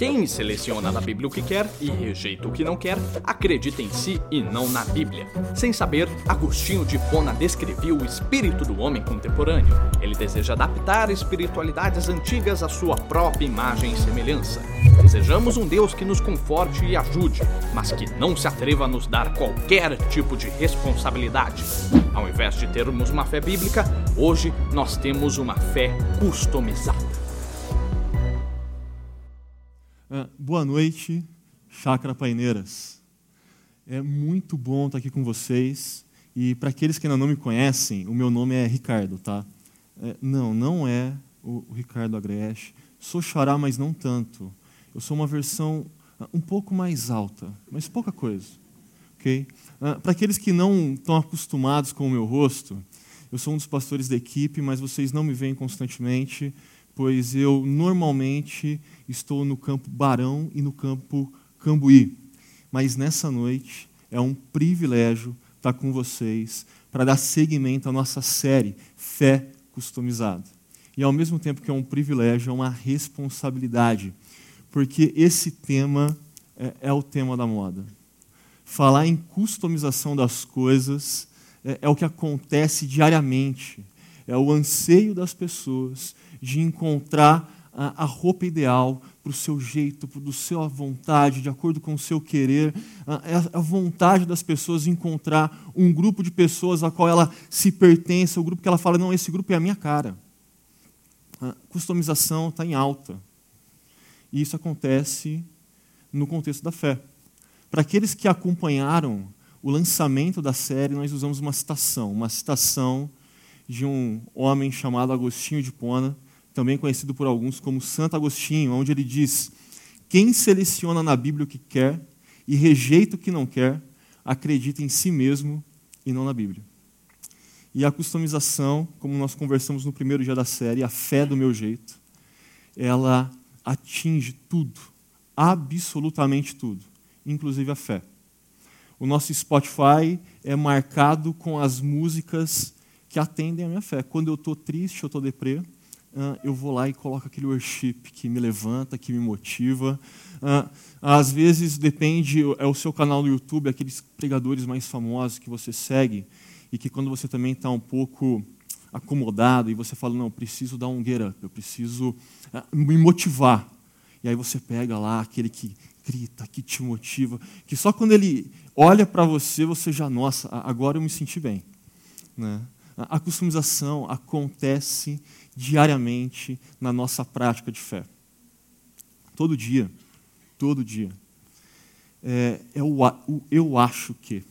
Quem seleciona na Bíblia o que quer e rejeita o que não quer, acredita em si e não na Bíblia. Sem saber, Agostinho de Pona descrevia o espírito do homem contemporâneo. Ele deseja adaptar espiritualidades antigas à sua própria imagem e semelhança. Desejamos um Deus que nos conforte e ajude, mas que não se atreva a nos dar qualquer tipo de responsabilidade. Ao invés de termos uma fé bíblica, hoje nós temos uma fé customizada. Boa noite, Chácara Paineiras. É muito bom estar aqui com vocês. E para aqueles que ainda não me conhecem, o meu nome é Ricardo, tá? É, não, não é o, Ricardo Agreste. Sou xará, mas não tanto. Eu sou uma versão ah, um pouco mais alta, mas pouca coisa. ok? Ah, para aqueles que não estão acostumados com o meu rosto, eu sou um dos pastores da equipe, mas vocês não me veem constantemente pois eu normalmente estou no campo Barão e no campo Cambuí. Mas nessa noite é um privilégio estar com vocês para dar seguimento à nossa série Fé Customizada. E ao mesmo tempo que é um privilégio, é uma responsabilidade, porque esse tema é, é o tema da moda. Falar em customização das coisas é, é o que acontece diariamente, é o anseio das pessoas de encontrar a, a roupa ideal para o seu jeito, para a sua vontade, de acordo com o seu querer. É a, vontade das pessoas encontrar um grupo de pessoas a qual ela se pertence, o grupo que ela fala, não, esse grupo é a minha cara. A customização está em alta. E isso acontece no contexto da fé. Para aqueles que acompanharam o lançamento da série, nós usamos uma citação, uma citação de um homem chamado Agostinho de Pona, também conhecido por alguns como Santo Agostinho, onde ele diz: Quem seleciona na Bíblia o que quer e rejeita o que não quer, acredita em si mesmo e não na Bíblia. E a customização, como nós conversamos no primeiro dia da série, a fé do meu jeito, ela atinge tudo, absolutamente tudo, inclusive a fé. O nosso Spotify é marcado com as músicas que atendem à minha fé. Quando eu estou triste, eu estou deprê, eu vou lá e coloco aquele worship que me levanta, que me motiva. Ah, às vezes depende, é o seu canal no YouTube, aqueles pregadores mais famosos que você segue e que quando você também está um pouco acomodado e você fala, não, eu preciso dar um get up, eu preciso ah, me motivar. E aí você pega lá aquele que grita, que te motiva, que só quando ele olha para você, você já, nossa, agora eu me senti bem. Né? A customização acontece diariamente na nossa prática de fé. Todo dia, todo dia. É, é o, o eu acho que.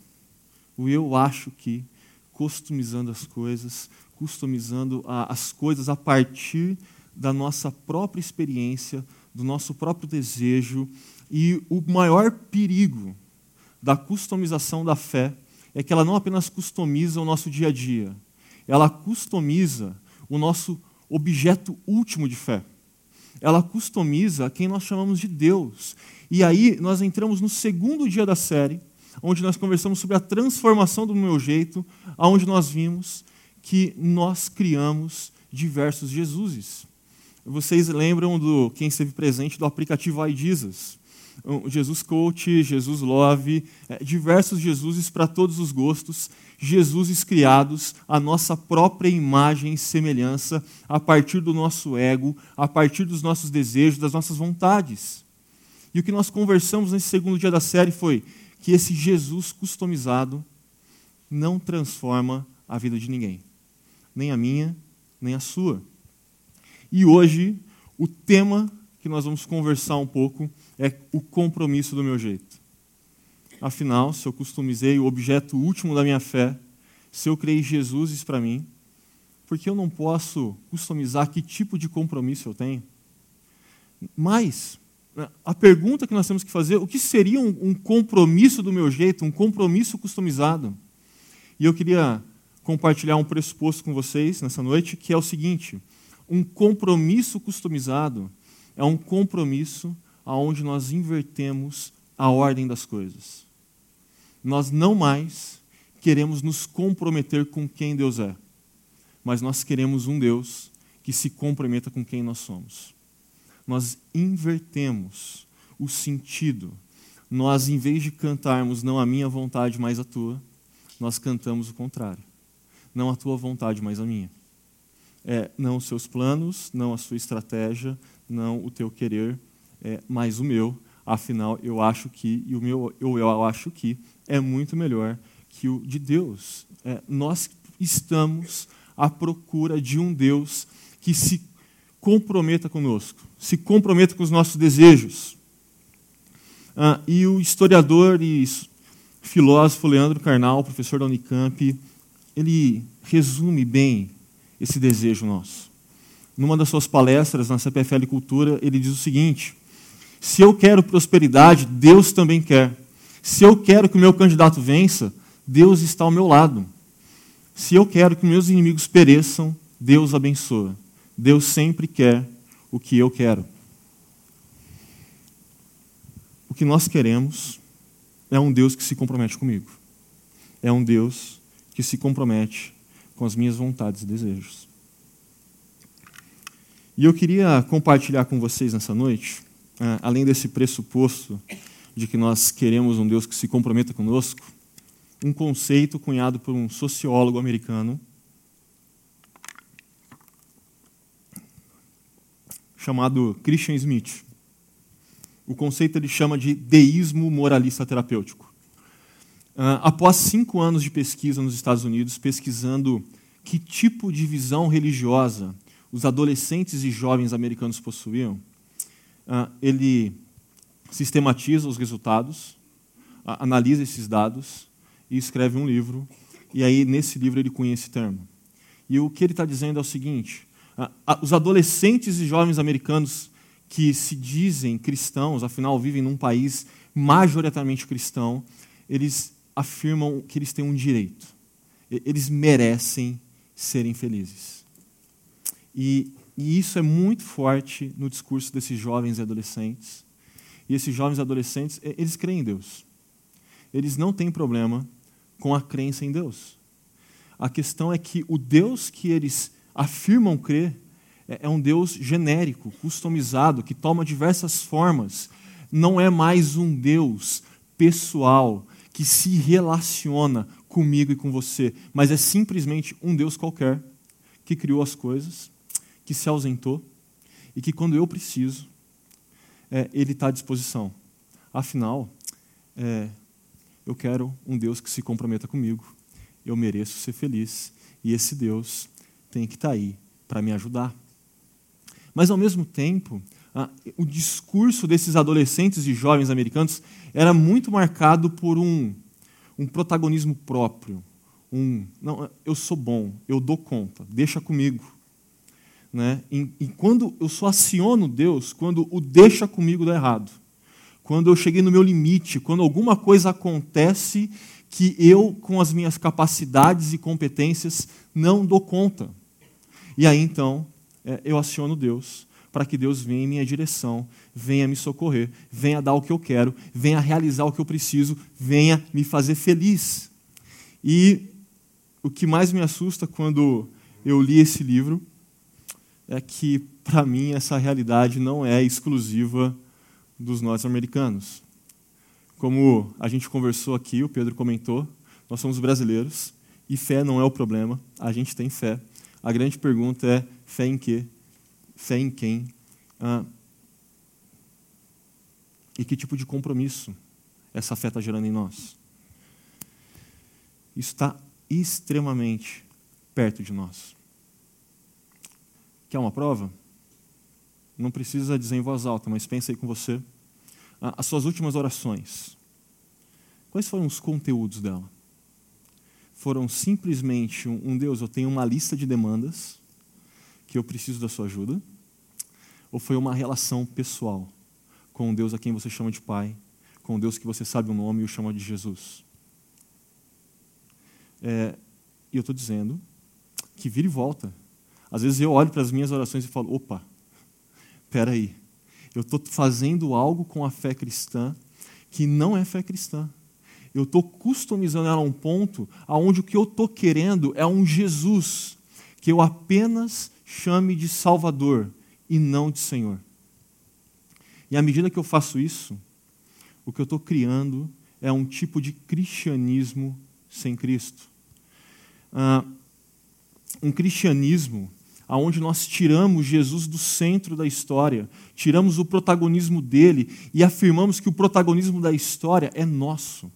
O eu acho que, customizando as coisas, customizando a, as coisas a partir da nossa própria experiência, do nosso próprio desejo. E o maior perigo da customização da fé é que ela não apenas customiza o nosso dia a dia, ela customiza o nosso objeto último de fé. Ela customiza quem nós chamamos de Deus. E aí nós entramos no segundo dia da série, onde nós conversamos sobre a transformação do meu jeito, aonde nós vimos que nós criamos diversos Jesuses. Vocês lembram do quem esteve presente do aplicativo iJesus? Jesus Coach, Jesus Love, é, diversos Jesuses para todos os gostos, Jesuses criados à nossa própria imagem e semelhança, a partir do nosso ego, a partir dos nossos desejos, das nossas vontades. E o que nós conversamos nesse segundo dia da série foi que esse Jesus customizado não transforma a vida de ninguém, nem a minha, nem a sua. E hoje, o tema que nós vamos conversar um pouco é o compromisso do meu jeito. Afinal, se eu customizei o objeto último da minha fé, se eu criei Jesus para mim, por que eu não posso customizar que tipo de compromisso eu tenho? Mas, a pergunta que nós temos que fazer, o que seria um compromisso do meu jeito, um compromisso customizado? E eu queria compartilhar um pressuposto com vocês nessa noite, que é o seguinte: um compromisso customizado é um compromisso aonde nós invertemos a ordem das coisas. Nós não mais queremos nos comprometer com quem Deus é, mas nós queremos um Deus que se comprometa com quem nós somos. nós invertemos o sentido. Nós, em vez de cantarmos não a minha vontade, mas a tua, nós cantamos o contrário. Não a tua vontade, mas a minha. É, não os seus planos, não a sua estratégia, não o teu querer, é, mas o meu. Afinal, eu acho que, e o meu eu, eu acho que, é muito melhor que o de Deus. É, nós estamos à procura de um Deus que se comprometa conosco, se comprometa com os nossos desejos. Ah, e o historiador e filósofo Leandro Carnal, professor da Unicamp, ele resume bem esse desejo nosso. Numa das suas palestras na CPFL Cultura, ele diz o seguinte: se eu quero prosperidade, Deus também quer. Se eu quero que o meu candidato vença, Deus está ao meu lado. Se eu quero que meus inimigos pereçam, Deus abençoa. Deus sempre quer o que eu quero. O que nós queremos é um Deus que se compromete comigo. É um Deus que se compromete com as minhas vontades e desejos. E eu queria compartilhar com vocês nessa noite, além desse pressuposto de que nós queremos um Deus que se comprometa conosco, um conceito cunhado por um sociólogo americano chamado Christian Smith. O conceito ele chama de deísmo moralista terapêutico. Uh, após cinco anos de pesquisa nos Estados Unidos, pesquisando que tipo de visão religiosa os adolescentes e jovens americanos possuíam, ele sistematiza os resultados, uh, analisa esses dados e escreve um livro. E aí, nesse livro, ele cunha esse termo. E o que ele está dizendo é o seguinte: os adolescentes e jovens americanos que se dizem cristãos, afinal vivem num país majoritariamente cristão, eles afirmam que eles têm um direito. Eles merecem serem felizes. E, e isso é muito forte no discurso desses jovens e adolescentes. E esses jovens e adolescentes, eles creem em Deus. Eles não têm problema com a crença em Deus. A questão é que o Deus que eles afirmam crer é, é um Deus genérico, customizado, que toma diversas formas. Não é mais um Deus pessoal que se relaciona comigo e com você, mas é simplesmente um Deus qualquer que criou as coisas, que se ausentou e que quando eu preciso, é, Ele está à disposição. Afinal, é, eu quero um Deus que se comprometa comigo. Eu mereço ser feliz e esse Deus tem que estar tá aí para me ajudar. Mas, ao mesmo tempo, o discurso desses adolescentes e jovens americanos era muito marcado por um, um protagonismo próprio. Um, não, eu sou bom, eu dou conta, deixa comigo. Né? E, e quando eu só aciono Deus, quando o deixa comigo dá errado. Quando eu cheguei no meu limite, quando alguma coisa acontece que eu, com as minhas capacidades e competências, não dou conta. E aí então é, eu aciono Deus para que Deus venha em minha direção, venha me socorrer, venha dar o que eu quero, venha realizar o que eu preciso, venha me fazer feliz. E o que mais me assusta quando eu li esse livro é que, para mim, essa realidade não é exclusiva dos norte-americanos. Como a gente conversou aqui, o Pedro comentou, nós somos brasileiros e fé não é o problema, a gente tem fé. A grande pergunta é: fé em quê? Fé em quem? Ah, e que tipo de compromisso essa fé está gerando em nós? Isso está extremamente perto de nós. Quer uma prova? Não precisa dizer em voz alta, mas pensa aí com você. As suas últimas orações. Quais foram os conteúdos dela? foram simplesmente um, Deus, eu tenho uma lista de demandas que eu preciso da sua ajuda? Ou foi uma relação pessoal com um Deus a quem você chama de Pai, com um Deus que você sabe o nome e o chama de Jesus? É, e eu estou dizendo que vira e volta. Às vezes eu olho para as minhas orações e falo: opa, espera aí, eu estou fazendo algo com a fé cristã que não é fé cristã. Eu estou customizando ela a um ponto aonde o que eu estou querendo é um Jesus que eu apenas chame de Salvador e não de Senhor. E à medida que eu faço isso, o que eu estou criando é um tipo de cristianismo sem Cristo. Ah, um cristianismo onde nós tiramos Jesus do centro da história, tiramos o protagonismo dele e afirmamos que o protagonismo da história é nosso.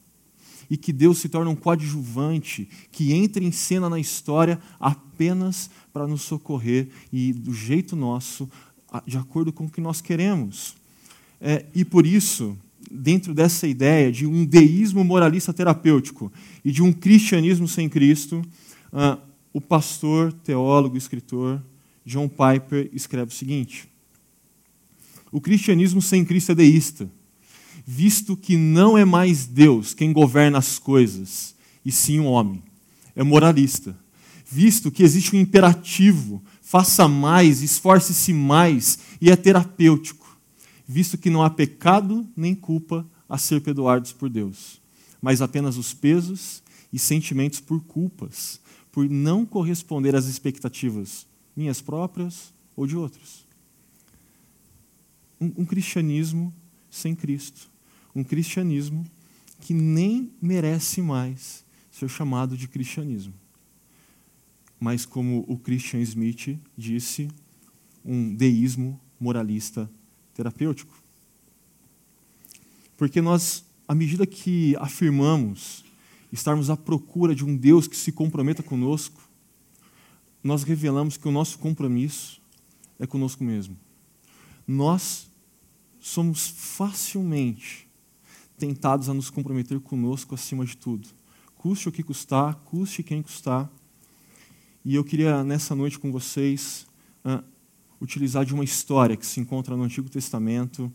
E que Deus se torna um coadjuvante que entra em cena na história apenas para nos socorrer e do jeito nosso, de acordo com o que nós queremos. É, e por isso, dentro dessa ideia de um deísmo moralista terapêutico e de um cristianismo sem Cristo, uh, o pastor, teólogo, escritor John Piper escreve o seguinte: O cristianismo sem Cristo é deísta, visto que não é mais Deus quem governa as coisas, e sim o homem. É moralista, visto que existe um imperativo, faça mais, esforce-se mais, e é terapêutico, visto que não há pecado nem culpa a ser perdoados por Deus, mas apenas os pesos e sentimentos por culpas, por não corresponder às expectativas minhas próprias ou de outros. Um, um cristianismo sem Cristo. Um cristianismo que nem merece mais ser chamado de cristianismo. Mas, como o Christian Smith disse, um deísmo moralista terapêutico. Porque nós, à medida que afirmamos estarmos à procura de um Deus que se comprometa conosco, nós revelamos que o nosso compromisso é conosco mesmo. Nós somos facilmente tentados a nos comprometer conosco acima de tudo. Custe o que custar, custe quem custar. E eu queria, nessa noite com vocês, uh, utilizar de uma história que se encontra no Antigo Testamento,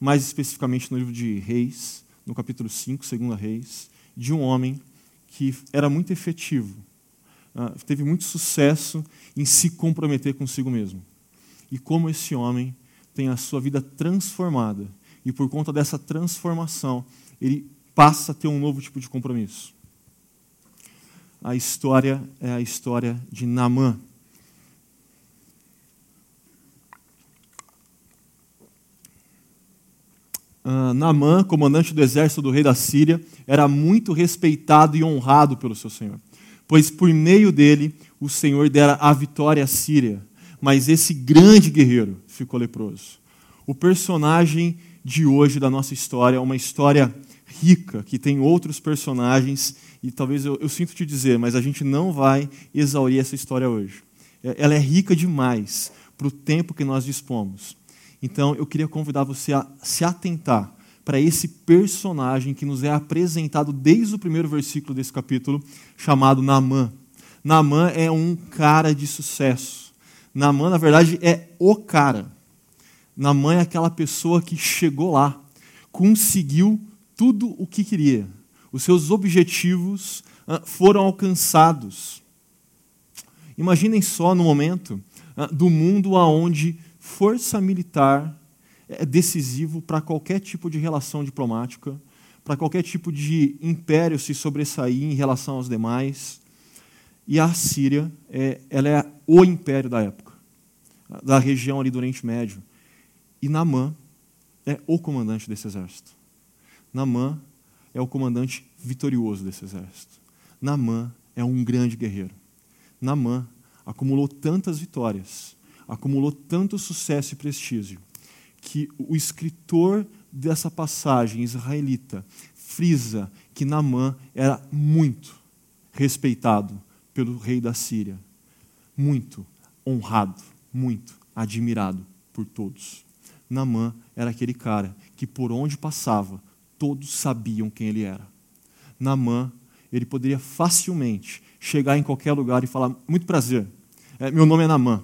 mais especificamente no livro de Reis, no capítulo 5, 2 Reis, de um homem que era muito efetivo ah, teve muito sucesso em se comprometer consigo mesmo. E como esse homem tem a sua vida transformada. E por conta dessa transformação, ele passa a ter um novo tipo de compromisso. A história é a história de Naamã. Uh, Naamã, comandante do exército do rei da Síria, era muito respeitado e honrado pelo seu senhor pois por meio dele o Senhor dera a vitória à Síria. Mas esse grande guerreiro ficou leproso. O personagem de hoje da nossa história é uma história rica, que tem outros personagens, e talvez eu, eu sinto te dizer, mas a gente não vai exaurir essa história hoje. É, ela é rica demais para o tempo que nós dispomos. Então eu queria convidar você a se atentar para esse personagem que nos é apresentado desde o primeiro versículo desse capítulo, chamado Naamã. Naamã é um cara de sucesso. Naamã, na verdade, é o cara. Naamã é aquela pessoa que chegou lá, conseguiu tudo o que queria. Os seus objetivos ah, foram alcançados. Imaginem só no momento ah, do mundo onde força militar é decisivo para qualquer tipo de relação diplomática, para qualquer tipo de império se sobressair em relação aos demais. E a Síria, é, ela é o império da época, da região ali do Oriente Médio. E Namã é o comandante desse exército. Namã é o comandante vitorioso desse exército. Namã é um grande guerreiro. Namã acumulou tantas vitórias, acumulou tanto sucesso e prestígio, que o escritor dessa passagem israelita frisa que Naamã era muito respeitado pelo rei da Síria, muito honrado, muito admirado por todos. Naamã era aquele cara que por onde passava, todos sabiam quem ele era. Naamã, ele poderia facilmente chegar em qualquer lugar e falar: Muito prazer, é, meu nome é Naamã,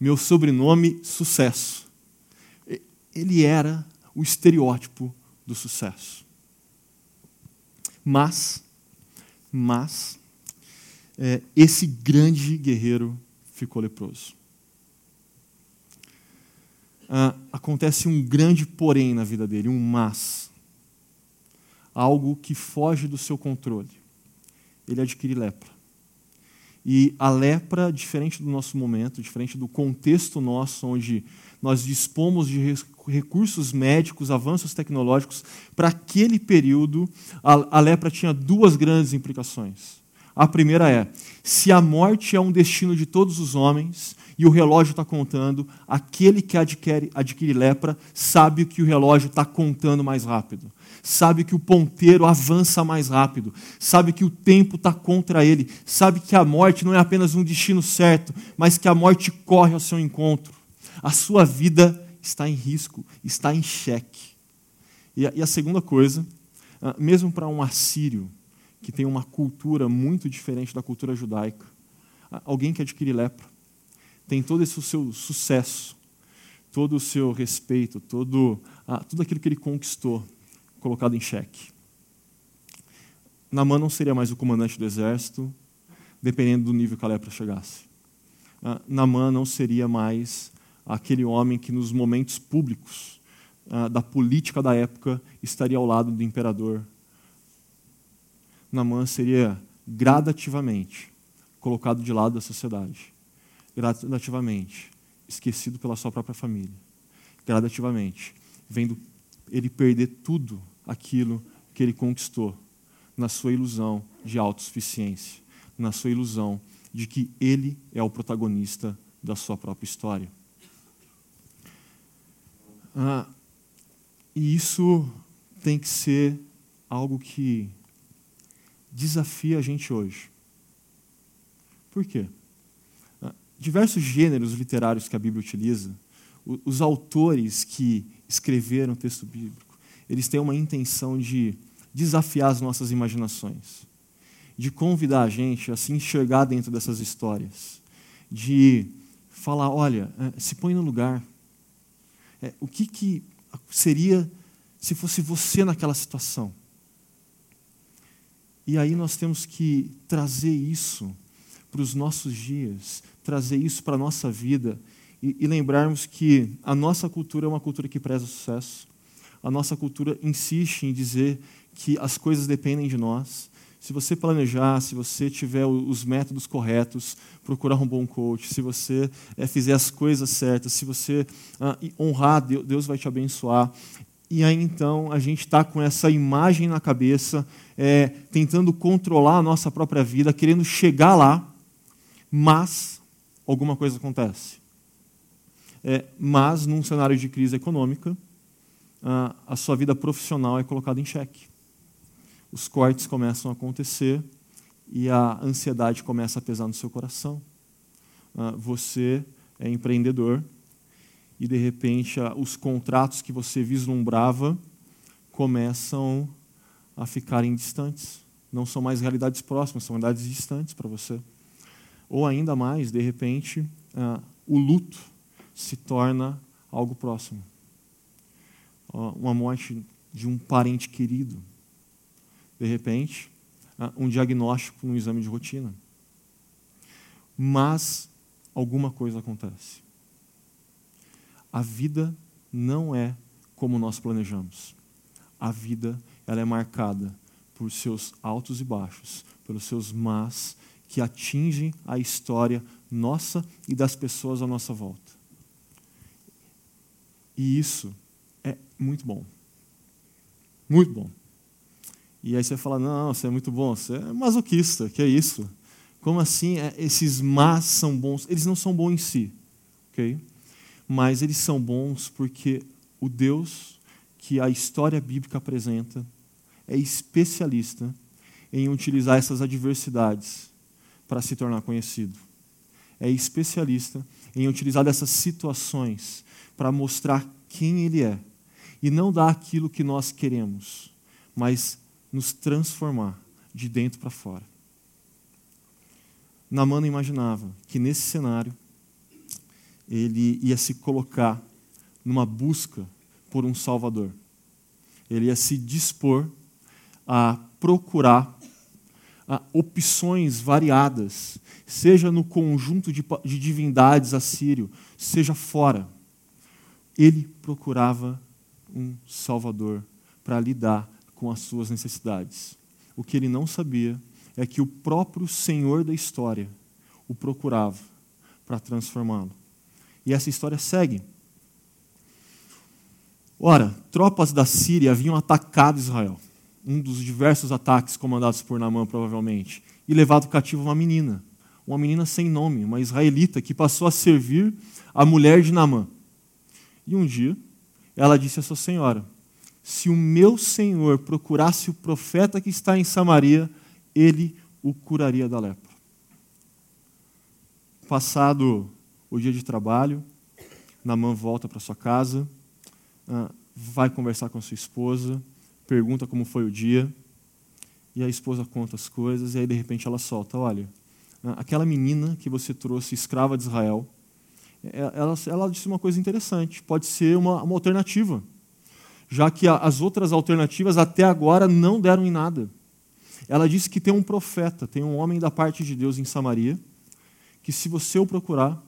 meu sobrenome, sucesso ele era o estereótipo do sucesso. Mas, mas, é, esse grande guerreiro ficou leproso. Ah, acontece um grande porém na vida dele, um mas. Algo que foge do seu controle. Ele adquire lepra. E a lepra, diferente do nosso momento, diferente do contexto nosso, onde nós dispomos de recursos médicos, avanços tecnológicos, para aquele período, a, a lepra tinha duas grandes implicações. A primeira é: se a morte é um destino de todos os homens e o relógio está contando, aquele que adquire, adquire lepra sabe que o relógio está contando mais rápido, sabe que o ponteiro avança mais rápido, sabe que o tempo está contra ele, sabe que a morte não é apenas um destino certo, mas que a morte corre ao seu encontro. A sua vida está em risco, está em xeque. E a, e a segunda coisa, ah, mesmo para um assírio, que tem uma cultura muito diferente da cultura judaica, ah, alguém que adquire lepra, tem todo esse seu sucesso, todo o seu respeito, todo, ah, tudo aquilo que ele conquistou colocado em xeque. Namã não seria mais o comandante do exército, dependendo do nível que a lepra chegasse. Ah, Namã não seria mais aquele homem que, nos momentos públicos ah, da política da época, estaria ao lado do imperador. Namã seria gradativamente colocado de lado da sociedade gradativamente, esquecido pela sua própria família, gradativamente, vendo ele perder tudo aquilo que ele conquistou na sua ilusão de autossuficiência, na sua ilusão de que ele é o protagonista da sua própria história. Ah, e isso tem que ser algo que desafia a gente hoje. Por quê? diversos gêneros literários que a Bíblia utiliza, os autores que escreveram o texto bíblico, eles têm uma intenção de desafiar as nossas imaginações, de convidar a gente a se enxergar dentro dessas histórias, de falar, olha, é, se põe no lugar. É, o que, que seria se fosse você naquela situação? E aí nós temos que trazer isso para os nossos dias, trazer isso para a nossa vida e, e lembrarmos que a nossa cultura é uma cultura que preza o sucesso. A nossa cultura insiste em dizer que as coisas dependem de nós. Se você planejar, se você tiver os métodos corretos, procurar um bom coach, se você é, fizer as coisas certas, se você ah, honrar, Deus vai te abençoar. E aí então a gente está com essa imagem na cabeça, é, tentando controlar a nossa própria vida, querendo chegar lá, mas alguma coisa acontece. É, mas, num cenário de crise econômica, a, a sua vida profissional é colocada em xeque. Os cortes começam a acontecer e a ansiedade começa a pesar no seu coração. você é empreendedor e, de repente, os contratos que você vislumbrava começam a ficarem distantes. Não são mais realidades próximas, são realidades distantes para você. Ou ainda mais, de repente, uh, o luto se torna algo próximo. Uma morte de um parente querido. De repente, uh, um diagnóstico no exame de rotina. Mas alguma coisa acontece. A vida não é como nós planejamos. A vida ela é marcada por seus altos e baixos, pelos seus mas que atingem a história nossa e das pessoas à nossa volta. E isso é muito bom. Muito bom. E aí você fala: não, você é muito bom, você é masoquista, que é isso? Como assim é, esses más são bons? Eles não são bons em si, ok? Mas eles são bons porque o Deus que a história bíblica apresenta é especialista em utilizar essas adversidades para se tornar conhecido. É especialista em utilizar dessas situações para mostrar quem ele é e não dar aquilo que nós queremos, mas nos transformar de dentro para fora. Namana imaginava que nesse cenário ele ia se colocar numa busca por um Salvador. Ele ia se dispor a procurar opções variadas, seja no conjunto de, de divindades assírio, seja fora. Ele procurava um Salvador para lidar com as suas necessidades. O que ele não sabia é que o próprio Senhor da história o procurava para transformá-lo. E essa história segue. Ora, tropas da Síria haviam atacado Israel, um dos diversos ataques comandados por Naamã, provavelmente, e levado cativo uma menina, uma menina sem nome, uma israelita, que passou a servir a mulher de Naamã. E um dia, ela disse à sua senhora: Se o meu senhor procurasse o profeta que está em Samaria, ele o curaria da lepra. Passado o dia de trabalho, Naamã volta para sua casa ah, vai conversar com sua esposa, pergunta como foi o dia, e a esposa conta as coisas, e aí de repente ela solta: Olha, aquela menina que você trouxe, escrava de Israel, é, ela, ela disse uma coisa interessante: pode ser uma, uma alternativa, já que as outras alternativas até agora não deram em nada. Ela disse que tem um profeta, tem um homem da parte de Deus em Samaria, que se você o procurar,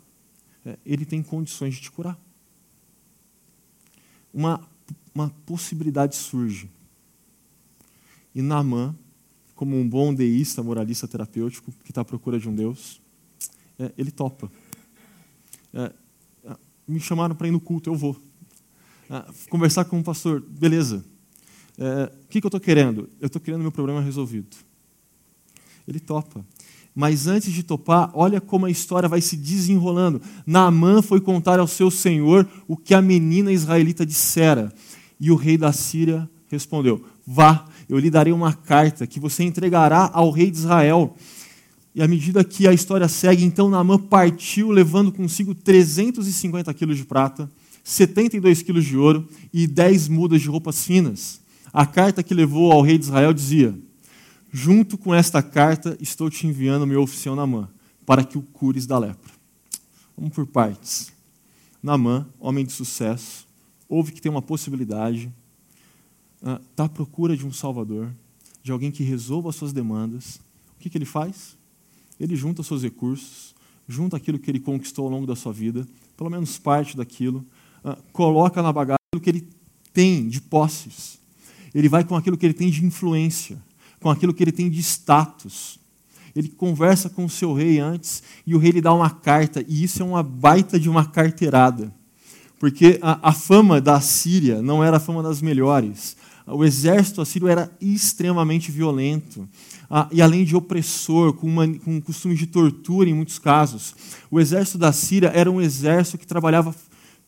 é, ele tem condições de te curar uma, uma possibilidade surge. E Naamã, como um bom deísta, moralista terapêutico, que está à procura de um Deus, é, ele topa. É, é me chamaram para ir no culto, eu vou. É, conversar com o pastor, beleza. É, o que, que eu estou querendo? Eu estou querendo meu problema resolvido. Ele topa. Mas antes de topar, olha como a história vai se desenrolando. Naamã foi contar ao seu senhor o que a menina israelita dissera. E o rei da Síria respondeu: Vá, eu lhe darei uma carta que você entregará ao rei de Israel. E à medida que a história segue, então Naamã partiu levando consigo 350 quilos de prata, 72 quilos de ouro e 10 mudas de roupas finas. A carta que levou ao rei de Israel dizia: Junto com esta carta, estou te enviando meu oficial Namã, para que o cures da lepra. Vamos por partes. Namã, homem de sucesso, ouve que tem uma possibilidade, está ah, à procura de um salvador, de alguém que resolva as suas demandas. O que, que ele faz? Ele junta seus recursos, junta aquilo que ele conquistou ao longo da sua vida, pelo menos parte daquilo, ah, coloca na bagagem aquilo que ele tem de posses. Ele vai com aquilo que ele tem de influência com aquilo que ele tem de status. Ele conversa com o seu rei antes e o rei lhe dá uma carta, e isso é uma baita de uma carteirada. Porque a, a fama da Síria não era a fama das melhores. O exército assírio era extremamente violento. Ah, e além de opressor, com, uma, com costumes de tortura em muitos casos. O exército da Síria era um exército que trabalhava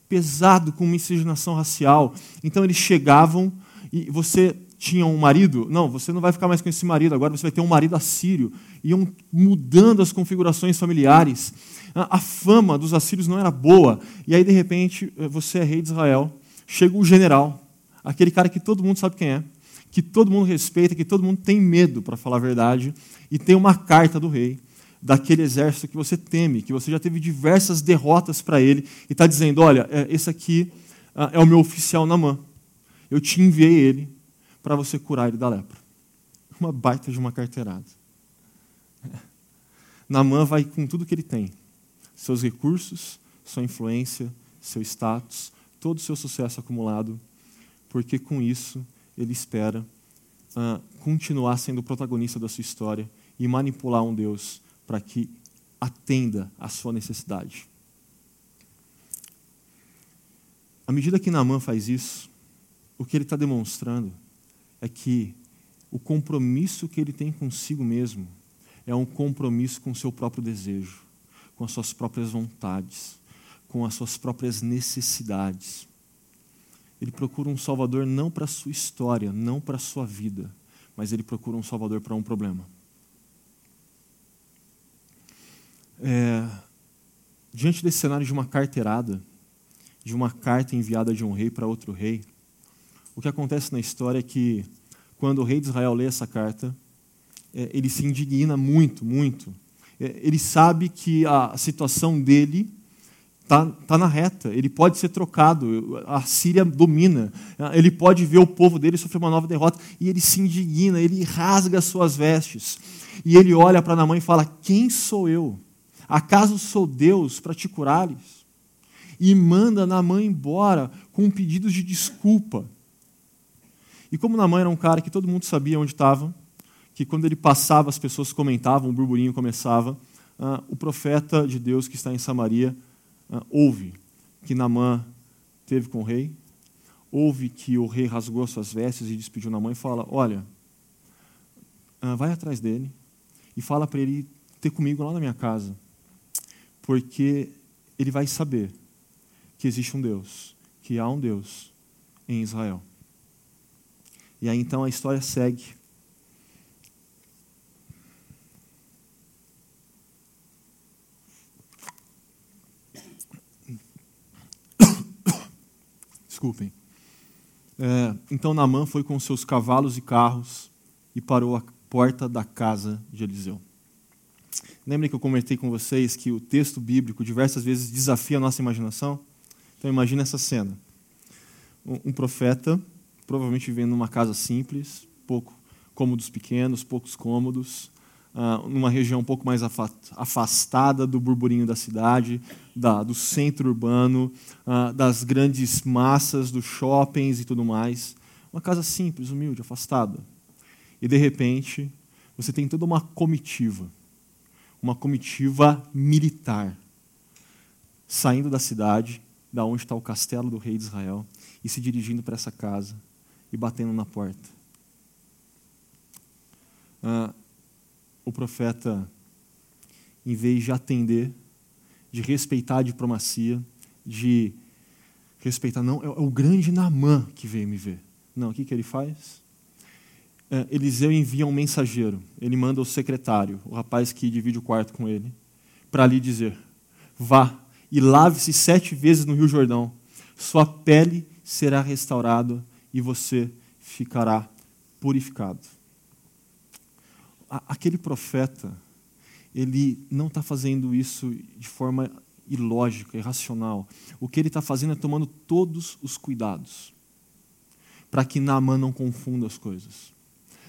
pesado com miscigenação racial. Então eles chegavam e você tinha um marido, não, você não vai ficar mais com esse marido, agora você vai ter um marido assírio. Iam mudando as configurações familiares. A fama dos assírios não era boa. E aí, de repente, eh, você é rei de Israel, chega o general, aquele cara que todo mundo sabe quem é, que todo mundo respeita, que todo mundo tem medo, para falar a verdade, e tem uma carta do rei, daquele exército que você teme, que você já teve diversas derrotas para ele, e está dizendo: olha, eh, esse aqui ah, é o meu oficial na mão. Eu te enviei ele para você curar ele da lepra. Uma baita de uma carteirada. Namã vai com tudo que ele tem: seus recursos, sua influência, seu status, todo o seu sucesso acumulado, porque com isso ele espera uh, continuar sendo o protagonista da sua história e manipular um Deus para que atenda à sua necessidade. À medida que Naamã faz isso, o que ele está demonstrando é que o compromisso que ele tem consigo mesmo é um compromisso com o seu próprio desejo, com as suas próprias vontades, com as suas próprias necessidades. Ele procura um Salvador não para a sua história, não para a sua vida, mas ele procura um Salvador para um problema. É, diante desse cenário de uma carteirada, de uma carta enviada de um rei para outro rei, o que acontece na história é que, quando o rei de Israel lê essa carta, é, ele se indigna muito, muito. É, ele sabe que a situação dele está tá na reta, ele pode ser trocado, a Síria domina, ele pode ver o povo dele sofrer uma nova derrota, e ele se indigna, ele rasga as suas vestes, e ele olha para Namã e fala: Quem sou eu? Acaso sou Deus para te curares? E manda Namã embora com pedidos de desculpa. E como Namã era um cara que todo mundo sabia onde estava, que quando ele passava as pessoas comentavam, o burburinho começava, uh, o profeta de Deus que está em Samaria uh, ouve que Namã teve com o rei, ouve que o rei rasgou as suas vestes e despediu na mãe e fala: Olha, ah, vai atrás dele e fala para ele ter comigo lá na minha casa, porque ele vai saber que existe um Deus, que há um Deus em Israel. E aí então a história segue. Desculpem. É, então Naamã foi com seus cavalos e carros e parou à porta da casa de Eliseu. Lembrem que eu comentei com vocês que o texto bíblico diversas vezes desafia a nossa imaginação? Então imagine essa cena. Um profeta, provavelmente vivendo numa casa simples, pouco cômodos pequenos, poucos cômodos, uh, numa região um pouco mais afastada do burburinho da cidade, da, do centro urbano, uh, das grandes massas, dos shoppings e tudo mais. Uma casa simples, humilde, afastada. E de repente, você tem toda uma comitiva, uma comitiva militar, saindo da cidade, da onde está o castelo do rei de Israel, e se dirigindo para essa casa e batendo na porta. Uh, o profeta, em vez de atender, de respeitar a diplomacia, de respeitar, não, é o grande Namã que veio me ver. Não, o que, que ele faz? É, Eliseu envia um mensageiro, ele manda o secretário, o rapaz que divide o quarto com ele, para lhe dizer: vá e lave-se sete vezes no Rio Jordão, sua pele será restaurada e você ficará purificado aquele profeta, ele não está fazendo isso de forma ilógica, irracional. O que ele está fazendo é tomando todos os cuidados para que Naamã não confunda as coisas.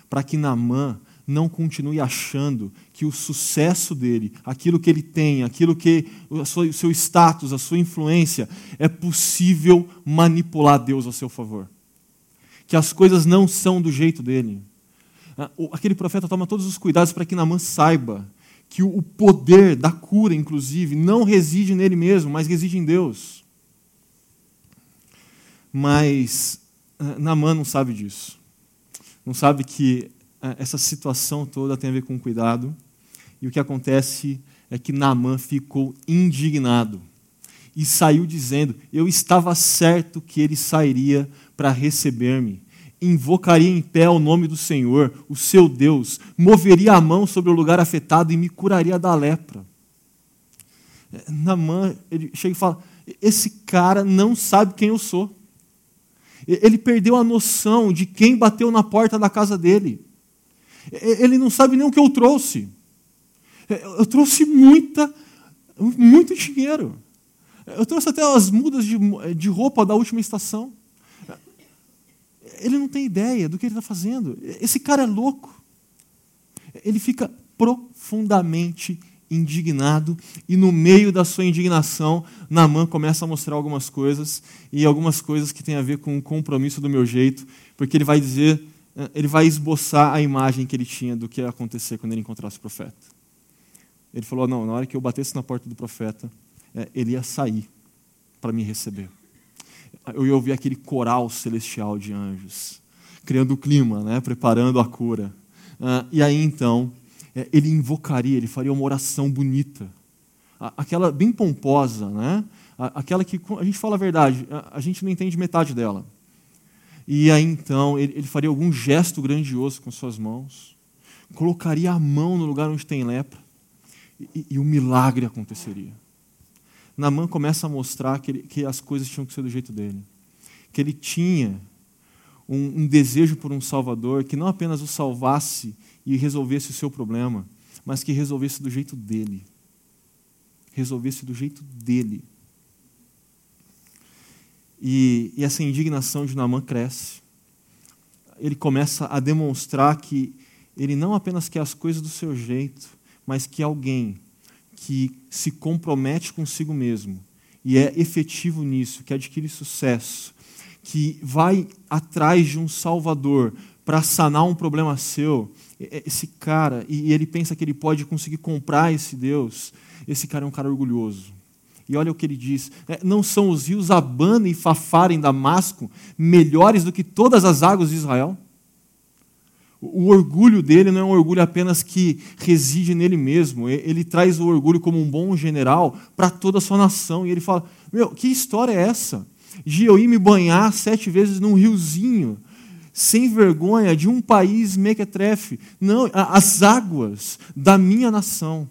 Para que Naamã não continue achando que o sucesso dele, aquilo que ele tem, aquilo que o seu status, a sua influência, é possível manipular Deus a seu favor. Que as coisas não são do jeito dele. Ah, aquele profeta toma todos os cuidados para que Naamã saiba que o poder da cura, inclusive, não reside nele mesmo, mas reside em Deus. Mas ah, Naamã não sabe disso. Não sabe que ah, essa situação toda tem a ver com cuidado. E o que acontece é que Naamã ficou indignado e saiu dizendo: Eu estava certo que ele sairia para receber-me invocaria em pé o nome do Senhor, o seu Deus, moveria a mão sobre o lugar afetado e me curaria da lepra. É, Namã, ele chega e fala: Esse cara não sabe quem eu sou. Ele perdeu a noção de quem bateu na porta da casa dele. Ele não sabe nem o que eu trouxe. É, eu trouxe muita, muito dinheiro. Eu trouxe até as mudas de, de roupa da última estação ele não tem ideia do que ele está fazendo. Esse cara é louco. Ele fica profundamente indignado e no meio da sua indignação, Naamã começa a mostrar algumas coisas e algumas coisas que têm a ver com o compromisso do meu jeito, porque ele vai dizer, eh, ele vai esboçar a imagem que ele tinha do que ia acontecer quando ele encontrasse o profeta. Ele falou: "Não, na hora que eu batesse na porta do profeta, eh, ele ia sair para me receber" eu ia ouvir aquele coral celestial de anjos, criando o clima, né, preparando a cura. Uh, e aí então, é, ele invocaria, ele faria uma oração bonita, aquela bem pomposa, né? aquela que a gente fala a verdade, a gente não entende metade dela. E aí então, ele, ele faria algum gesto grandioso com suas mãos, colocaria a mão no lugar onde tem lepra, e, e o milagre aconteceria. Naamã começa a mostrar que, ele, que, as coisas tinham que ser do jeito dele. Que ele tinha um, um, desejo por um Salvador que não apenas o salvasse e resolvesse o seu problema, mas que resolvesse do jeito dele. Resolvesse do jeito dele. E, e essa indignação de Naamã cresce. Ele começa a demonstrar que ele não apenas quer as coisas do seu jeito, mas que alguém que se compromete consigo mesmo e é efetivo nisso, que adquire sucesso, que vai atrás de um Salvador para sanar um problema seu, esse cara, e ele pensa que ele pode conseguir comprar esse Deus, esse cara é um cara orgulhoso. E olha o que ele diz: né, Não são os rios Abana e Fafara em Damasco melhores do que todas as águas de Israel? O orgulho dele não é um orgulho apenas que reside nele mesmo, ele traz o orgulho como um bom general para toda a sua nação. E ele fala: Meu, que história é essa? De eu ir me banhar sete vezes num riozinho, sem vergonha, de um país mequetrefe. Não, as águas da minha nação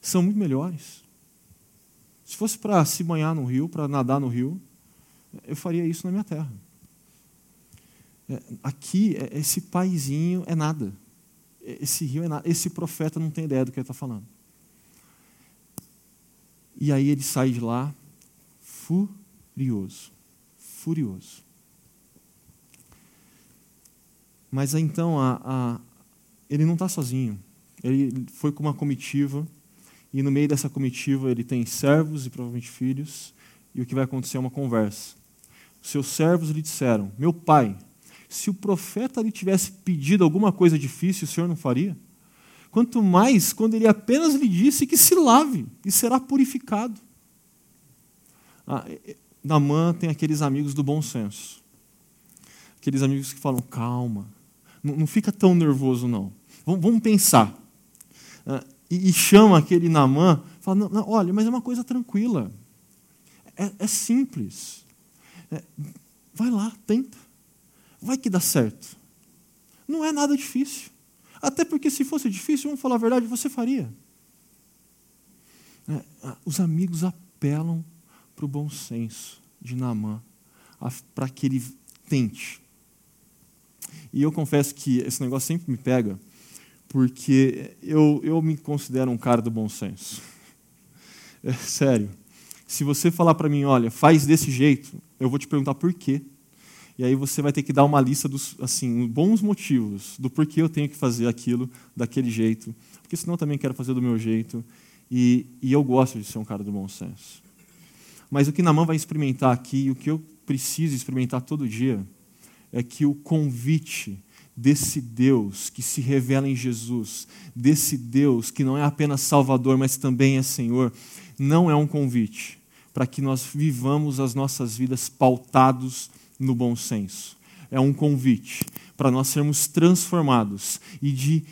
são muito melhores. Se fosse para se banhar no rio, para nadar no rio, eu faria isso na minha terra. É, aqui, é, esse paizinho é nada. Esse rio é nada. Esse profeta não tem ideia do que ele está falando. E aí ele sai de lá furioso. Furioso. Mas então a, a, ele não está sozinho. Ele foi com uma comitiva, e no meio dessa comitiva ele tem servos e provavelmente filhos, e o que vai acontecer é uma conversa. Seus servos lhe disseram: Meu pai, se o profeta lhe tivesse pedido alguma coisa difícil, o senhor não faria? Quanto mais quando ele apenas lhe disse que se lave e será purificado. Ah, Namã tem aqueles amigos do bom senso. Aqueles amigos que falam, calma, não, não fica tão nervoso não. Vamos, vamos pensar. Ah, e, e, chama aquele Namã, fala, não, não, olha, mas é uma coisa tranquila. É, é simples. É, vai lá, tenta vai que dá certo. Não é nada difícil. Até porque, se fosse difícil, vamos falar a verdade, você faria. É, os amigos apelam para o bom senso de Naamã, para que ele tente. E eu confesso que esse negócio sempre me pega, porque eu, eu me considero um cara do bom senso. É, sério. Se você falar para mim, olha, faz desse jeito, eu vou te perguntar por quê. E aí você vai ter que dar uma lista dos assim, bons motivos do porquê eu tenho que fazer aquilo daquele jeito. Porque senão eu também quero fazer do meu jeito. E, e eu gosto de ser um cara do bom senso. Mas o que Namã vai experimentar aqui, o que eu preciso experimentar todo dia, é que o convite desse Deus que se revela em Jesus, desse Deus que não é apenas Salvador, mas também é Senhor, não é um convite para que nós vivamos as nossas vidas pautados no bom senso. É um convite para nós sermos transformados e de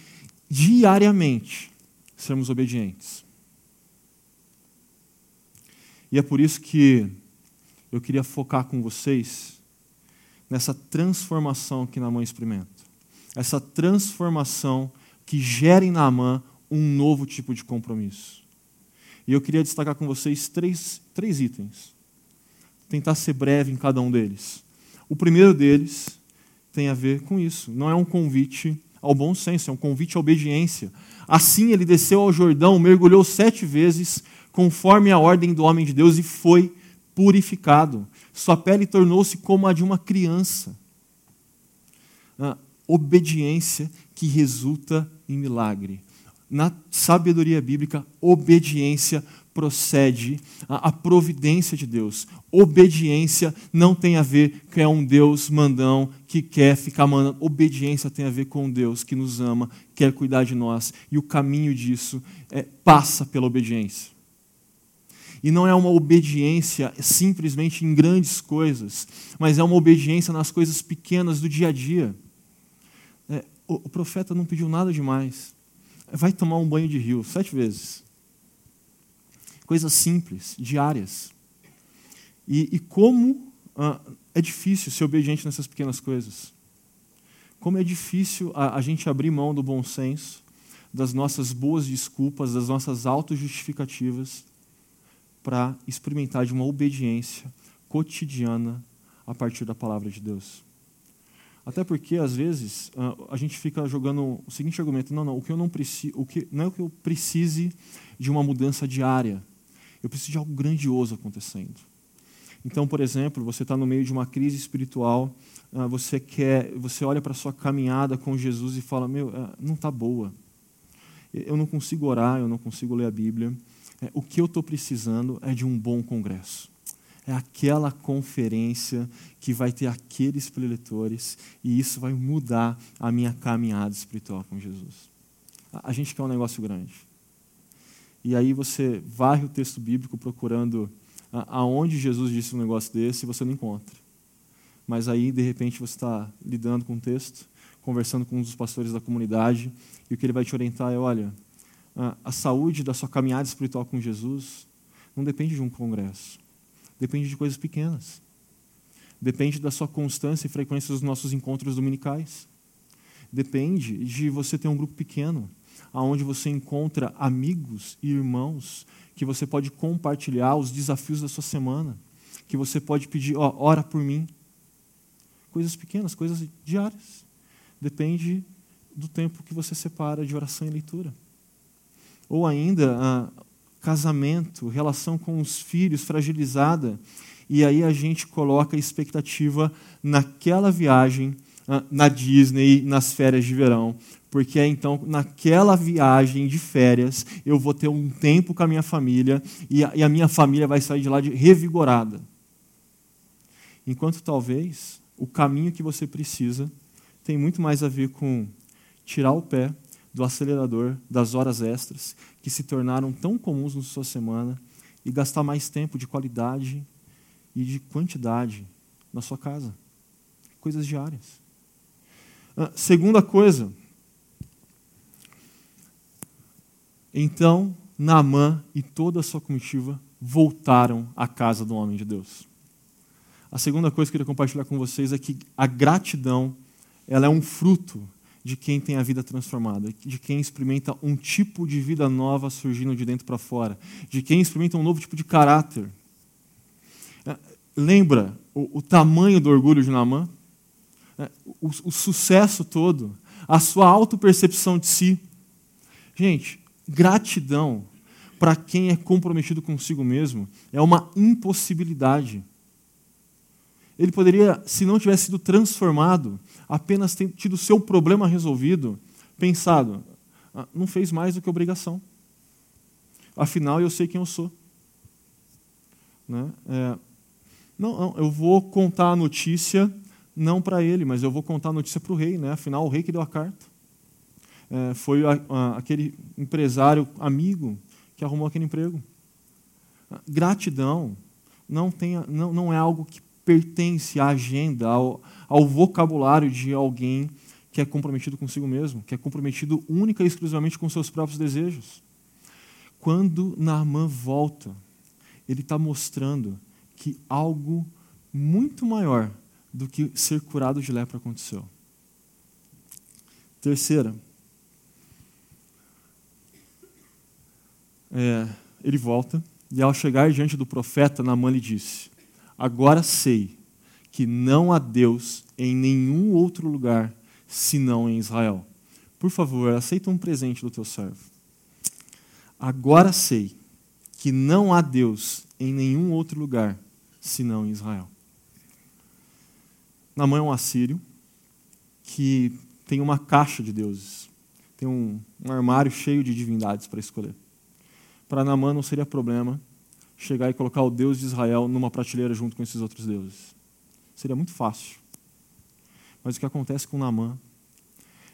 diariamente sermos obedientes. E é por isso que eu queria focar com vocês nessa transformação que Naamã experimenta. Essa transformação que gera em Naamã um novo tipo de compromisso. E eu queria destacar com vocês três, três itens. Tentar ser breve em cada um deles. O primeiro deles tem a ver com isso. Não é um convite ao bom senso, é um convite à obediência. Assim ele desceu ao Jordão, mergulhou sete vezes, conforme a ordem do homem de Deus, e foi purificado. Sua pele tornou-se como a de uma criança. A obediência que resulta em milagre. Na sabedoria bíblica, obediência procede a, a, providência de Deus. Obediência não tem a ver com é um Deus mandão que quer ficar mandando. Obediência tem a ver com um Deus que nos ama, quer cuidar de nós. E o caminho disso é, passa pela obediência. E não é uma obediência simplesmente em grandes coisas, mas é uma obediência nas coisas pequenas do dia a dia. É, o, o profeta não pediu nada demais. Vai tomar um banho de rio sete vezes coisas simples, diárias. E, e como ah, é difícil ser obediente nessas pequenas coisas. Como é difícil a, a gente abrir mão do bom senso, das nossas boas desculpas, das nossas autojustificativas, para experimentar de uma obediência cotidiana a partir da palavra de Deus. Até porque, às vezes, ah, a gente fica jogando o seguinte argumento: não, não, o que eu não preciso, o que, não é o que eu precise de uma mudança diária. Eu preciso de algo grandioso acontecendo. Então, por exemplo, você está no meio de uma crise espiritual, ah, você quer, você olha para sua caminhada com Jesus e fala: meu, ah, não está boa. Eu não consigo orar, eu não consigo ler a Bíblia. É, o que eu estou precisando é de um bom congresso. É aquela conferência que vai ter aqueles preletores e isso vai mudar a minha caminhada espiritual com Jesus. A gente quer um negócio grande. E aí você varre o texto bíblico procurando aonde Jesus disse um negócio desse e você não encontra. Mas aí, de repente, você está lidando com o texto, conversando com um dos pastores da comunidade, e o que ele vai te orientar é: olha, a saúde da sua caminhada espiritual com Jesus não depende de um congresso, depende de coisas pequenas. Depende da sua constância e frequência dos nossos encontros dominicais. Depende de você ter um grupo pequeno, aonde você encontra amigos e irmãos que você pode compartilhar os desafios da sua semana, que você pode pedir, ó, ora por mim. Coisas pequenas, coisas diárias. Depende do tempo que você separa de oração e leitura. Ou ainda, ah, casamento, relação com os filhos fragilizada, e aí a gente coloca a expectativa naquela viagem ah, na Disney, nas férias de verão, porque então naquela viagem de férias eu vou ter um tempo com a minha família e a, e a minha família vai sair de lá de revigorada. Enquanto talvez o caminho que você precisa tem muito mais a ver com tirar o pé do acelerador das horas extras que se tornaram tão comuns na sua semana e gastar mais tempo de qualidade e de quantidade na sua casa. Coisas diárias. Ah, segunda coisa, Então Naamã e toda a sua comitiva voltaram à casa do homem de Deus. A segunda coisa que eu queria compartilhar com vocês é que a gratidão ela é um fruto de quem tem a vida transformada, de quem experimenta um tipo de vida nova surgindo de dentro para fora, de quem experimenta um novo tipo de caráter. É, lembra o, o tamanho do orgulho de Naamã? É, o, o sucesso todo, a sua autopercepção de si. Gente, Gratidão para quem é comprometido consigo mesmo é uma impossibilidade. Ele poderia, se não tivesse sido transformado, apenas tido seu problema resolvido, pensado, ah, não fez mais do que obrigação. Afinal, eu sei quem eu sou. Né? É, não, não, eu vou contar a notícia não para ele, mas eu vou contar a notícia para o rei. Né? Afinal, o rei que deu a carta é, foi a, a, aquele empresário amigo que arrumou aquele emprego. Gratidão não, tem, não, não é algo que pertence à agenda, ao, ao vocabulário de alguém que é comprometido consigo mesmo, que é comprometido única e exclusivamente com seus próprios desejos. Quando Naamã volta, ele está mostrando que algo muito maior do que ser curado de lepra aconteceu. Terceira, é, ele volta e, ao chegar diante do profeta, Naamã lhe disse: Agora sei que não há Deus em nenhum outro lugar senão em Israel. Por favor, aceita um presente do teu servo. Agora sei que não há Deus em nenhum outro lugar senão em Israel. Naamã é um assírio que tem uma caixa de deuses, tem um, um armário cheio de divindades para escolher para Naamã não seria problema chegar e colocar o Deus de Israel numa prateleira junto com esses outros deuses. Seria muito fácil. Mas o que acontece com Naamã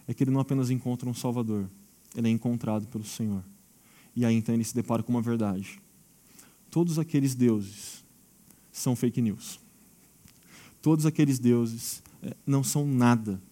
é que ele não apenas encontra um Salvador, ele é encontrado pelo Senhor. E aí então ele se depara com uma verdade. Todos aqueles deuses são fake news. Todos aqueles deuses eh, não são nada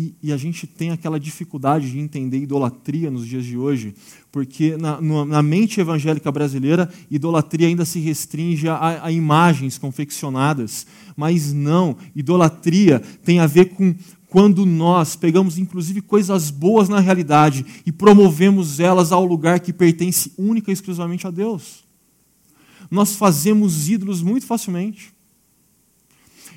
e, e, a gente tem aquela dificuldade de entender idolatria nos dias de hoje, porque na, na mente evangélica brasileira, idolatria ainda se restringe a, a, imagens confeccionadas. Mas não, idolatria tem a ver com quando nós pegamos inclusive coisas boas na realidade e promovemos elas ao lugar que pertence única e exclusivamente a Deus. Nós fazemos ídolos muito facilmente.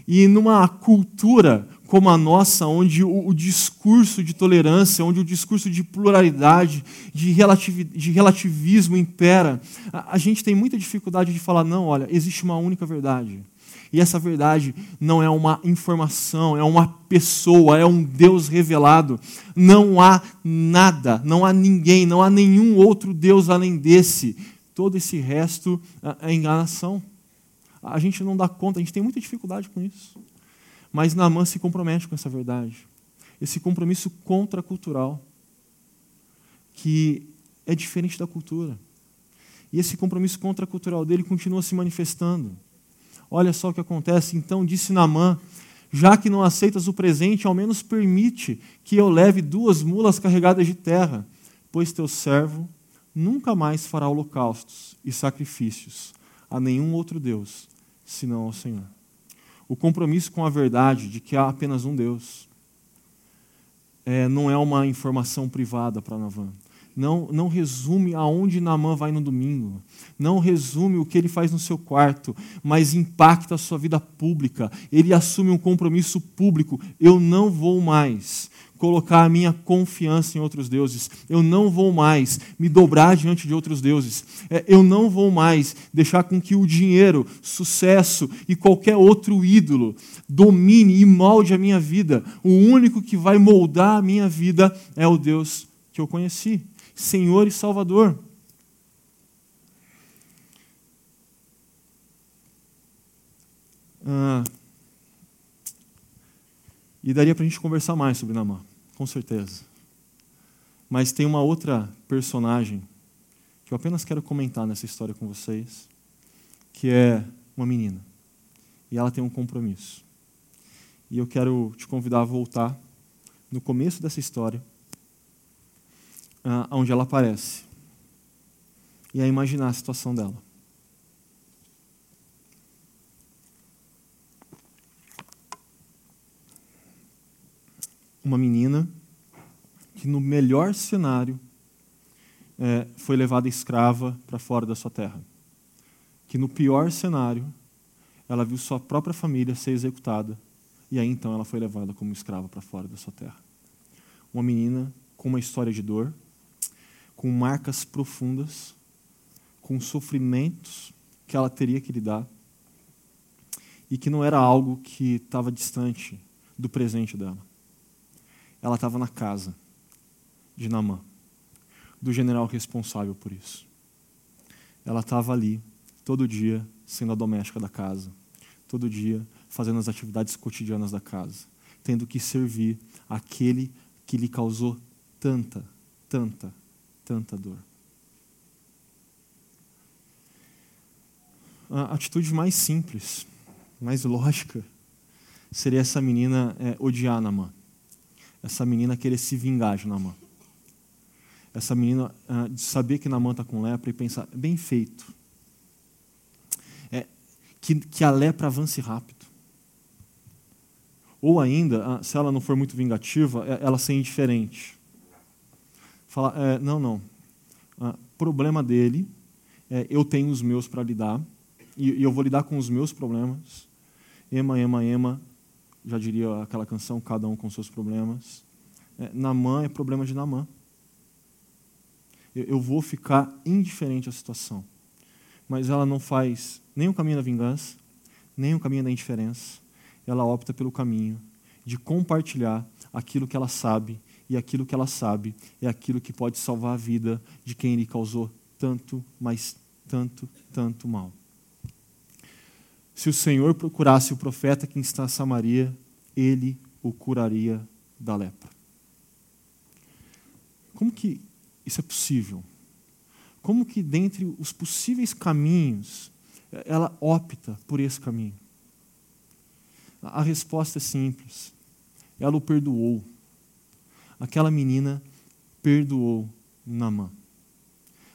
E numa cultura como a nossa, onde o, o, discurso de tolerância, onde o discurso de pluralidade, de, relativ, de relativismo impera, a, a gente tem muita dificuldade de falar: não, olha, existe uma única verdade. E essa verdade não é uma informação, é uma pessoa, é um Deus revelado. Não há nada, não há ninguém, não há nenhum outro Deus além desse. Todo esse resto é enganação. A gente não dá conta, a gente tem muita dificuldade com isso. Mas Naamã se compromete com essa verdade. Esse compromisso contracultural. que é diferente da cultura. E esse compromisso contracultural dele continua se manifestando. Olha só o que acontece. Então disse Namã: Já que não aceitas o presente, ao menos permite que eu leve duas mulas carregadas de terra, pois teu servo nunca mais fará holocaustos e sacrifícios a nenhum outro Deus, senão ao Senhor. O compromisso com a verdade de que há apenas um Deus é, não é uma informação privada para Navan. Não, não resume aonde Namã vai no domingo. Não resume o que ele faz no seu quarto, mas impacta a sua vida pública. Ele assume um compromisso público. Eu não vou mais colocar a minha confiança em outros deuses. Eu não vou mais me dobrar diante de outros deuses. É, eu não vou mais deixar com que o dinheiro, sucesso e qualquer outro ídolo domine e molde a minha vida. O único que vai moldar a minha vida é o Deus que eu conheci, Senhor e Salvador. Ah, e daria para a gente conversar mais sobre Namã com certeza. Mas tem uma outra personagem que eu apenas quero comentar nessa história com vocês, que é uma menina. E ela tem um compromisso. E eu quero te convidar a voltar no começo dessa história, uh, onde ela aparece, e a imaginar a situação dela. Uma menina que, no melhor cenário, é, foi levada escrava para fora da sua terra. Que, no pior cenário, ela viu sua própria família ser executada e aí então ela foi levada como escrava para fora da sua terra. Uma menina com uma história de dor, com marcas profundas, com sofrimentos que ela teria que lidar e que não era algo que estava distante do presente dela ela estava na casa de Namã, do general responsável por isso. Ela estava ali, todo dia, sendo a doméstica da casa, todo dia fazendo as atividades cotidianas da casa, tendo que servir aquele que lhe causou tanta, tanta, tanta dor. A atitude mais simples, mais lógica, seria essa menina é, odiar Namã essa menina querer se vingar de Namã. Essa menina uh, de saber que Namã está com lepra e pensar, bem feito. É, que, que a lepra avance rápido. Ou ainda, uh, se ela não for muito vingativa, é, ela ser indiferente. Falar, é, não, não. Uh, problema dele, é, eu tenho os meus para lidar, e, e eu vou lidar com os meus problemas. Ema, ema, ema, já diria aquela canção, cada um com seus problemas. É, Namã é problema de Namã. Eu, eu vou ficar indiferente à situação. Mas ela não faz nem o caminho da vingança, nem o caminho da indiferença. Ela opta pelo caminho de compartilhar aquilo que ela sabe, e aquilo que ela sabe é aquilo que pode salvar a vida de quem lhe causou tanto, mas tanto, tanto mal se o Senhor procurasse o profeta que está em Samaria, ele o curaria da lepra. Como que isso é possível? Como que dentre os possíveis caminhos ela opta por esse caminho? A resposta é simples. Ela o perdoou. Aquela menina perdoou Namã.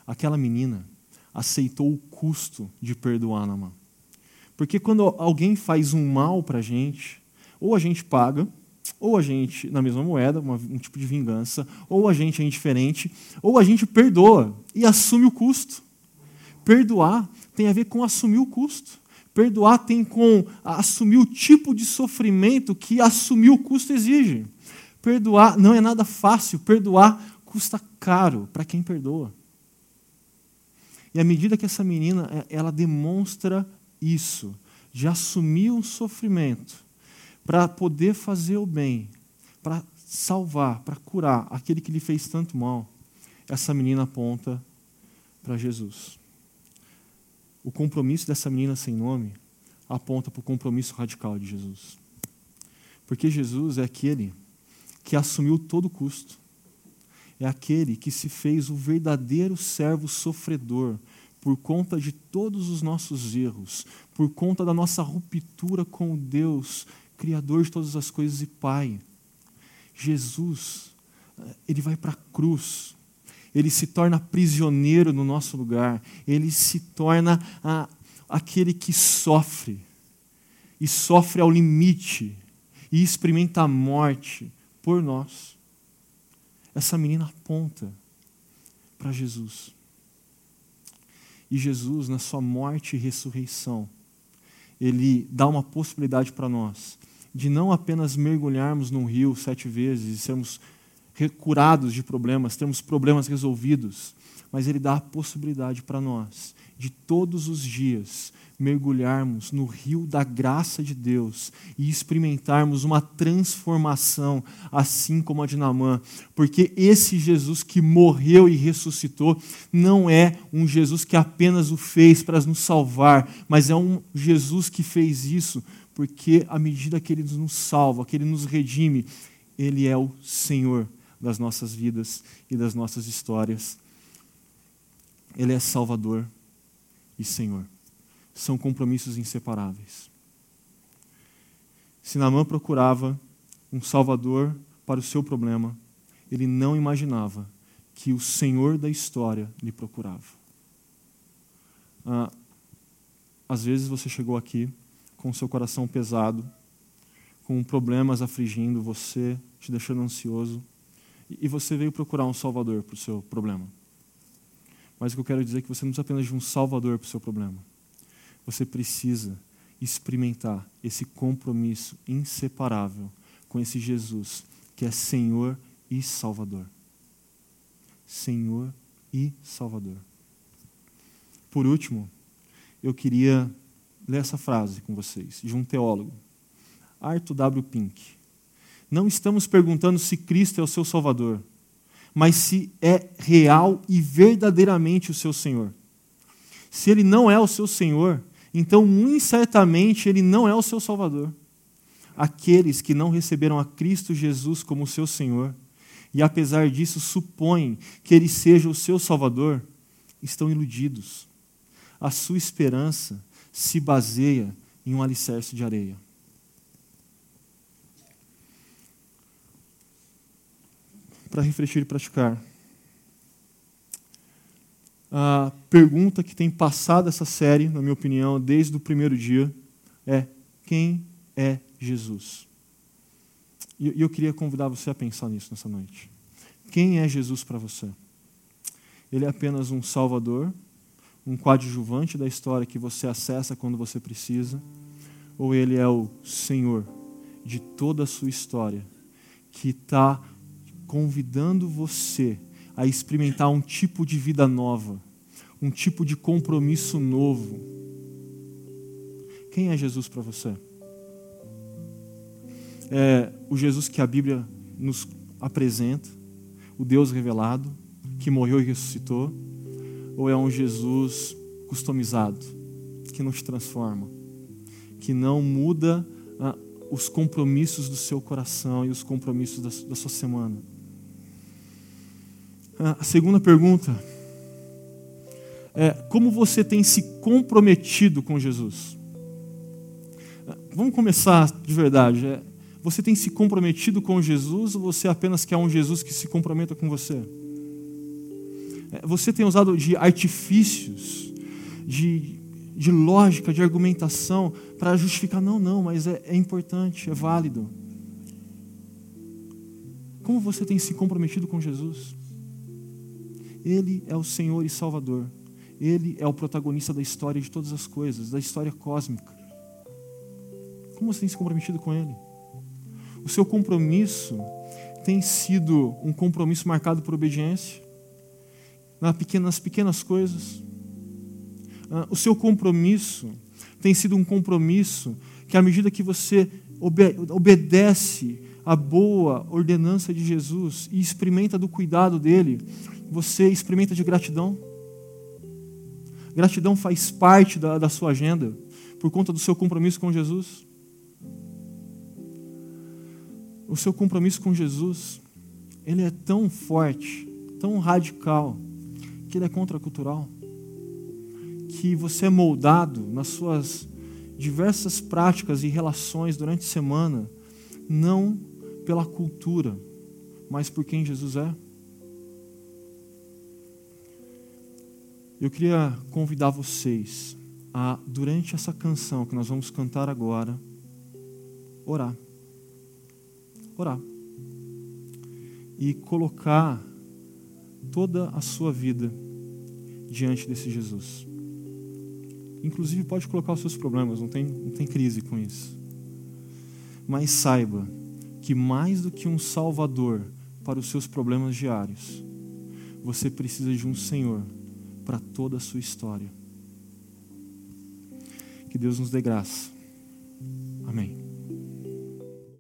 Aquela menina aceitou o custo de perdoar Namã. Porque quando alguém faz um mal para a gente, ou a gente paga, ou a gente, na mesma moeda, uma, um tipo de vingança, ou a gente é indiferente, ou a gente perdoa e assume o custo. Perdoar tem a ver com assumir o custo. Perdoar tem com assumir o tipo de sofrimento que assumir o custo exige. Perdoar não é nada fácil, perdoar custa caro para quem perdoa. E à medida que essa menina é, ela demonstra isso, de assumir o sofrimento, para poder fazer o bem, para salvar, para curar aquele que lhe fez tanto mal, essa menina aponta para Jesus. O compromisso dessa menina sem nome aponta para o compromisso radical de Jesus. Porque Jesus é aquele que assumiu todo o custo. é aquele que se fez o verdadeiro servo sofredor por conta de todos os nossos erros, por conta da nossa ruptura com Deus, Criador de todas as coisas e Pai. Jesus, ele vai para a cruz, ele se torna prisioneiro no nosso lugar, ele se torna a, aquele que sofre, e sofre ao limite, e experimenta a morte por nós. Essa menina aponta para Jesus. E Jesus, na sua morte e ressurreição, ele dá uma possibilidade para nós de não apenas mergulharmos num rio sete vezes e sermos curados de problemas, termos problemas resolvidos, mas ele dá a possibilidade para nós de todos os dias mergulharmos no rio da graça de Deus e experimentarmos uma transformação, assim como a de Namã, porque esse Jesus que morreu e ressuscitou não é um Jesus que apenas o fez para nos salvar, mas é um Jesus que fez isso porque à medida que ele nos salva, que ele nos redime, ele é o Senhor das nossas vidas e das nossas histórias. Ele é Salvador e Senhor são compromissos inseparáveis. Se Naamã procurava um salvador para o seu problema, ele não imaginava que o Senhor da história lhe procurava. Ah, às vezes você chegou aqui com o seu coração pesado, com problemas afligindo você, te deixando ansioso, e você veio procurar um salvador para o seu problema. Mas o que eu quero dizer é que você não precisa apenas de um salvador para o seu problema você precisa experimentar esse compromisso inseparável com esse Jesus que é Senhor e Salvador. Senhor e Salvador. Por último, eu queria ler essa frase com vocês, de um teólogo, Arthur W. Pink. Não estamos perguntando se Cristo é o seu Salvador, mas se é real e verdadeiramente o seu Senhor. Se ele não é o seu Senhor, então, muito certamente, ele não é o seu Salvador. Aqueles que não receberam a Cristo Jesus como seu Senhor, e apesar disso supõem que ele seja o seu Salvador, estão iludidos. A sua esperança se baseia em um alicerce de areia. Para refletir e praticar a pergunta que tem passado essa série, na minha opinião, desde o primeiro dia, é: quem é Jesus? E eu queria convidar você a pensar nisso nessa noite. Quem é Jesus para você? Ele é apenas um salvador, um coadjuvante da história que você acessa quando você precisa? Ou ele é o Senhor de toda a sua história, que está convidando você a experimentar um tipo de vida nova, um tipo de compromisso novo. Quem é Jesus para você? É o Jesus que a Bíblia nos apresenta, o Deus revelado, que morreu e ressuscitou? Ou é um Jesus customizado, que não te transforma, que não muda ah, os compromissos do seu coração e os compromissos da, da sua semana? A segunda pergunta é como você tem se comprometido com Jesus? Vamos começar de verdade. É, você tem se comprometido com Jesus ou você apenas quer um Jesus que se comprometa com você? É, você tem usado de artifícios, de, de lógica, de argumentação para justificar, não, não, mas é, é importante, é válido. Como você tem se comprometido com Jesus? Ele é o Senhor e Salvador. Ele é o protagonista da história de todas as coisas, da história cósmica. Como você tem se comprometido com Ele? O seu compromisso tem sido um compromisso marcado por obediência, nas pequenas coisas. Ah, o seu compromisso tem sido um compromisso que, à medida que você obedece a boa ordenança de Jesus e experimenta do cuidado dele, você experimenta de gratidão. Gratidão faz parte da, da sua agenda por conta do seu compromisso com Jesus. O seu compromisso com Jesus, ele é tão forte tão radical que ele é contracultural, que você é moldado nas suas diversas práticas e relações durante a semana, não pela cultura, mas por quem Jesus é? Eu queria convidar vocês a, durante essa canção que nós vamos cantar agora, orar. Orar. E colocar toda a sua vida diante desse Jesus. Inclusive, pode colocar os seus problemas, não tem, não tem crise com isso. Mas saiba que mais do que um Salvador para os seus problemas diários, você precisa de um Senhor para toda a sua história. Que Deus nos dê graça. Amém.